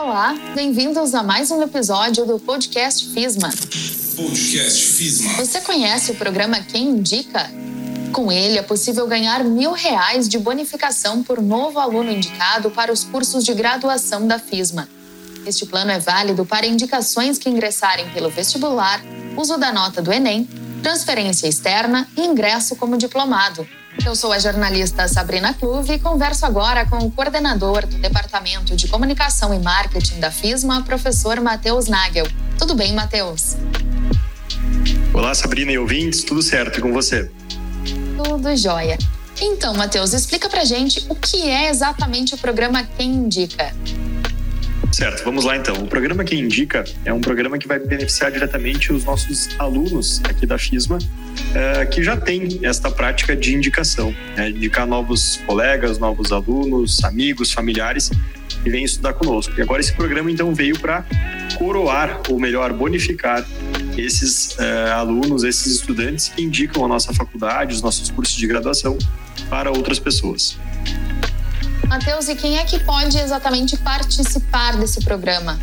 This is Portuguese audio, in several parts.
Olá, bem-vindos a mais um episódio do podcast FISMA. Podcast FISMA. Você conhece o programa Quem Indica? Com ele é possível ganhar mil reais de bonificação por novo aluno indicado para os cursos de graduação da FISMA. Este plano é válido para indicações que ingressarem pelo vestibular, uso da nota do Enem, transferência externa e ingresso como diplomado. Eu sou a jornalista Sabrina Clube e converso agora com o coordenador do Departamento de Comunicação e Marketing da FISMA, professor Matheus Nagel. Tudo bem, Matheus? Olá, Sabrina e ouvintes, tudo certo e com você? Tudo jóia. Então, Matheus, explica pra gente o que é exatamente o programa Quem Indica. Certo, vamos lá então. O programa que indica é um programa que vai beneficiar diretamente os nossos alunos aqui da FISMA, é, que já tem esta prática de indicação, né? indicar novos colegas, novos alunos, amigos, familiares que vêm estudar conosco. E agora esse programa então veio para coroar, ou melhor, bonificar esses é, alunos, esses estudantes que indicam a nossa faculdade, os nossos cursos de graduação para outras pessoas. Matheus, e quem é que pode exatamente participar desse programa?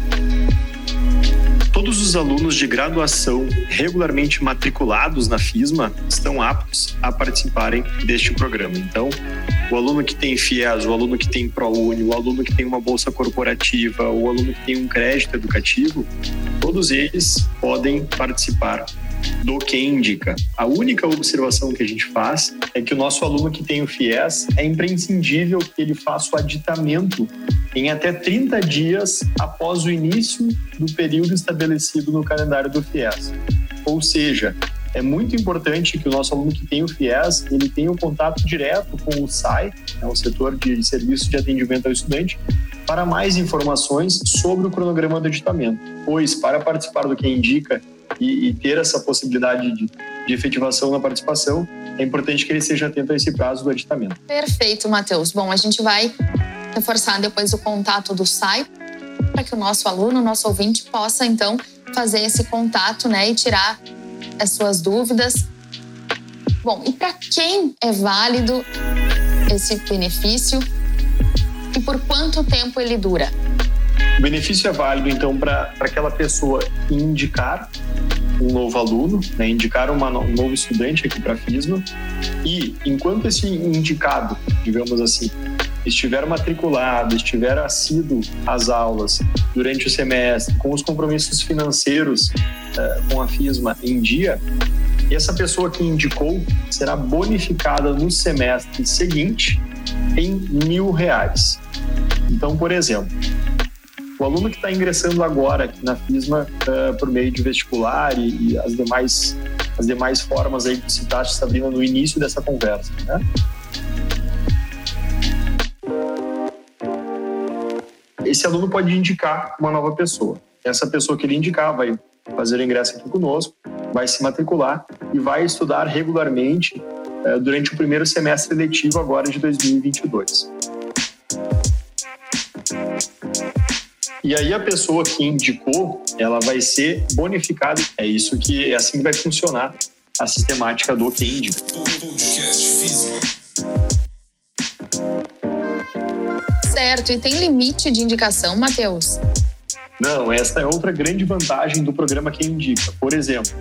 Todos os alunos de graduação regularmente matriculados na FISMA estão aptos a participarem deste programa. Então, o aluno que tem FIES, o aluno que tem ProUni, o aluno que tem uma bolsa corporativa, o aluno que tem um crédito educativo, todos eles podem participar do que indica. A única observação que a gente faz é que o nosso aluno que tem o FIES é imprescindível que ele faça o aditamento em até 30 dias após o início do período estabelecido no calendário do FIES. Ou seja, é muito importante que o nosso aluno que tem o FIES, ele tenha um contato direto com o SAI, né, o setor de serviço de atendimento ao estudante, para mais informações sobre o cronograma do aditamento. Pois, para participar do que indica e, e ter essa possibilidade de, de efetivação na participação, é importante que ele esteja atento a esse prazo do aditamento. Perfeito, Matheus. Bom, a gente vai reforçar depois o contato do SAI para que o nosso aluno, o nosso ouvinte, possa então fazer esse contato né, e tirar as suas dúvidas. Bom, e para quem é válido esse benefício e por quanto tempo ele dura? O benefício é válido, então, para aquela pessoa indicar um novo aluno, né, uma, um novo estudante aqui para a FISMA e, enquanto esse indicado, digamos assim, estiver matriculado, estiver assíduo às aulas durante o semestre, com os compromissos financeiros uh, com a FISMA em dia, essa pessoa que indicou será bonificada no semestre seguinte em mil reais. Então, por exemplo, o aluno que está ingressando agora aqui na FISMA uh, por meio de vestibular e, e, as demais as demais formas aí que citaste, Sabrina, no início dessa conversa, né? Esse aluno pode indicar uma nova pessoa. Essa pessoa que ele indicar vai fazer o ingresso aqui conosco, vai se matricular e vai estudar regularmente uh, durante o primeiro semestre letivo agora de 2022. E aí a pessoa que indicou, ela vai ser bonificada. É isso que é assim que vai funcionar a sistemática do que indica. Certo, e tem limite de indicação, Matheus? Não, esta é outra grande vantagem do programa Quem Indica. Por exemplo,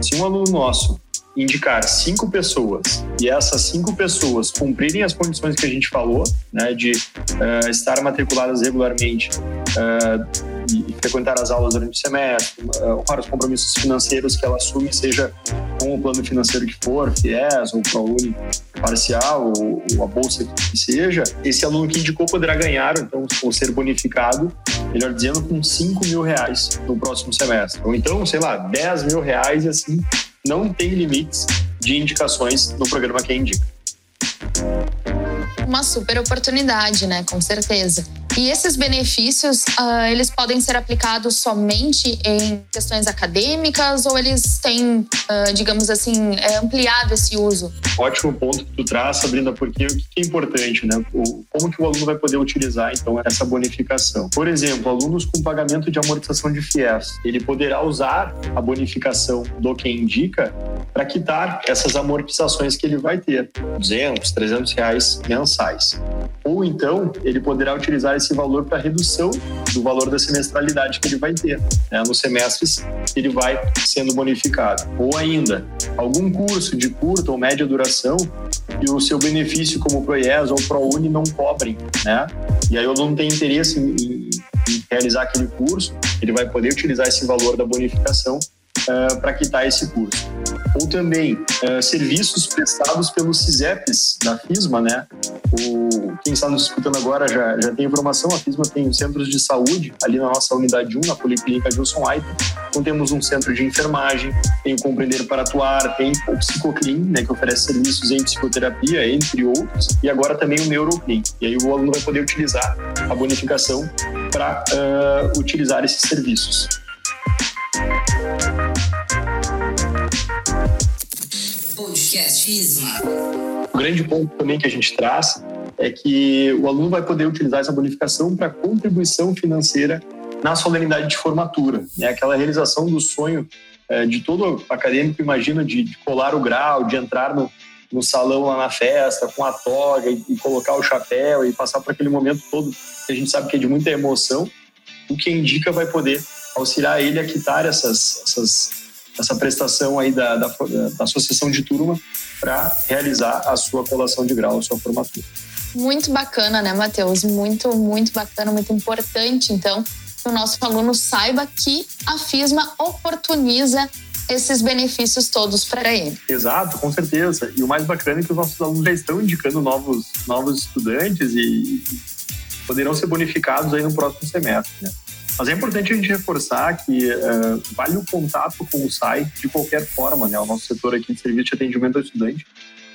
se um aluno nosso indicar cinco pessoas e essas cinco pessoas cumprirem as condições que a gente falou, né, de uh, estar matriculadas regularmente uh, e frequentar as aulas durante o semestre, uh, para os compromissos financeiros que ela assume, seja com o plano financeiro que for, FIES ou ProUni parcial ou, ou, a bolsa que seja, esse aluno que indicou poderá ganhar, então, ou ser bonificado, melhor dizendo, com 5 mil reais no próximo semestre. Ou então, sei lá, 10 mil reais e assim não tem limites de indicações no programa Quem Indica. Uma super oportunidade, né? Com certeza. E esses benefícios, uh, eles podem ser aplicados somente em questões acadêmicas ou eles têm, uh, digamos assim, é, ampliado esse uso? Ótimo ponto que tu traz, Sabrina, porque o que é importante, né? O, como que o aluno vai poder utilizar, então, essa bonificação? Por exemplo, alunos com pagamento de amortização de FIES, ele poderá usar a bonificação do quem indica para quitar essas amortizações que ele vai ter, 200, 300 reais mensais. Ou então, ele poderá utilizar esse esse valor para redução do valor da semestralidade que ele vai ter né, nos semestres ele vai sendo bonificado. Ou ainda, algum curso de curta ou média duração e o seu benefício como ProIES ou ProUni não cobrem, né? E aí o aluno tem interesse em, em, em realizar aquele curso, ele vai poder utilizar esse valor da bonificação uh, para quitar esse curso ou também uh, serviços prestados pelos CISEPs da FISMA, né? O, quem está nos escutando agora já, já tem informação, a FISMA tem centros de saúde ali na nossa unidade 1, na Policlínica Gilson White. Então temos um centro de enfermagem, tem o Compreender para Atuar, tem o Psicoclin, né, que oferece serviços em psicoterapia, entre outros, e agora também o Neuroclin. E aí o aluno vai poder utilizar a bonificação para uh, utilizar esses serviços. Podcast FISMA. O grande ponto também que a gente traz é que o aluno vai poder utilizar essa bonificação para contribuição financeira na solenidade de formatura, né? aquela realização do sonho é, de todo acadêmico, imagina, de, de, colar o grau, de entrar no, no salão lá na festa com a toga e, e, colocar o chapéu e passar por aquele momento todo que a gente sabe que é de muita emoção, o que indica vai poder auxiliar ele a quitar essas, essas essa prestação aí da, da, da associação de turma para realizar a sua colação de grau, a sua formatura. Muito bacana, né, Matheus? Muito, muito bacana, muito importante, então, que o nosso aluno saiba que a FISMA oportuniza esses benefícios todos para ele. Exato, com certeza. E o mais bacana é que os nossos alunos já estão indicando novos, novos estudantes e poderão ser bonificados aí no próximo semestre. Né? Mas é importante a gente reforçar que uh, vale o contato com o SAI de qualquer forma, né? O nosso setor aqui de serviço de atendimento ao estudante,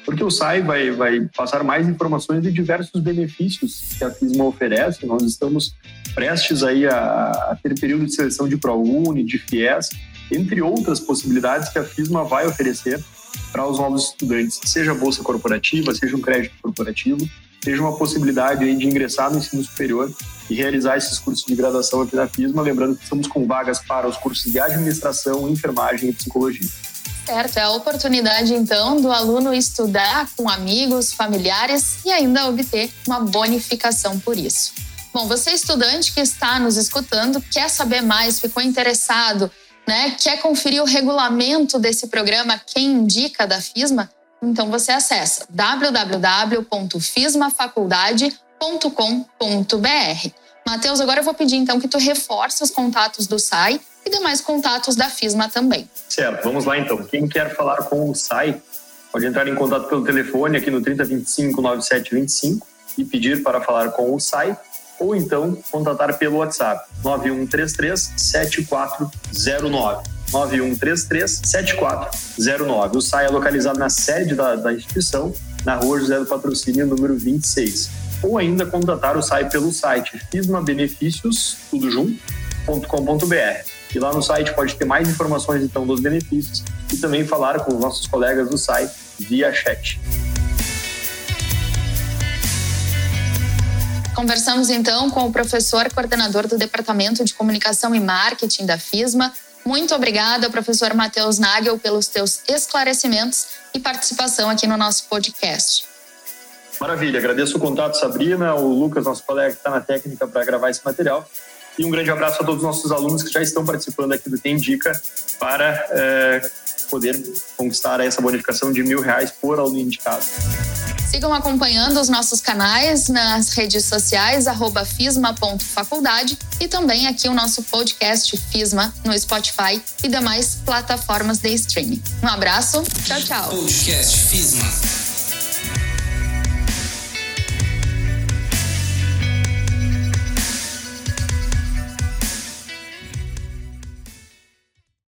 porque o SAI vai, vai passar mais informações de diversos benefícios que a FISMA oferece. Nós estamos prestes aí a, a ter período de seleção de ProUni, de FIES, entre outras possibilidades que a FISMA vai oferecer para os novos estudantes, seja bolsa corporativa, seja um crédito corporativo, seja uma possibilidade aí de ingressar no ensino superior e realizar esses cursos de graduação aqui na FISMA, lembrando que estamos com vagas para os cursos de administração, enfermagem e psicologia. Certo, é a oportunidade então do aluno estudar com amigos, familiares e ainda obter uma bonificação por isso. Bom, você estudante que está nos escutando, quer saber mais, ficou interessado, né? Quer conferir o regulamento desse programa Quem Indica da FISMA? Então você acessa www.fismafaculdade.com.br. Matheus, agora eu vou pedir então que tu reforce os contatos do SAI e demais contatos da FISMA também. Certo, vamos lá então. Quem quer falar com o SAI pode entrar em contato pelo telefone aqui no 3025 9725 e pedir para falar com o SAI ou então contatar pelo WhatsApp 9133 7409. 9133-7409. O SAI é localizado na sede da, da instituição, na rua José do Patrocínio, número 26. Ou ainda contatar o SAI pelo site fismabenefícios, tudo junto.com.br. E lá no site pode ter mais informações então dos benefícios e também falar com os nossos colegas do SAI via chat. Conversamos então com o professor coordenador do Departamento de Comunicação e Marketing da FISMA, muito obrigada, professor Matheus Nagel, pelos teus esclarecimentos e participação aqui no nosso podcast. Maravilha, agradeço o contato, Sabrina, o Lucas, nosso colega que está na técnica para gravar esse material. E um grande abraço a todos os nossos alunos que já estão participando aqui do Tem Dica para é, poder conquistar essa bonificação de mil reais por aluno indicado. Sigam acompanhando os nossos canais nas redes sociais, fisma.faculdade e também aqui o nosso podcast Fisma no Spotify e demais plataformas de streaming. Um abraço, tchau, tchau. Podcast Fisma.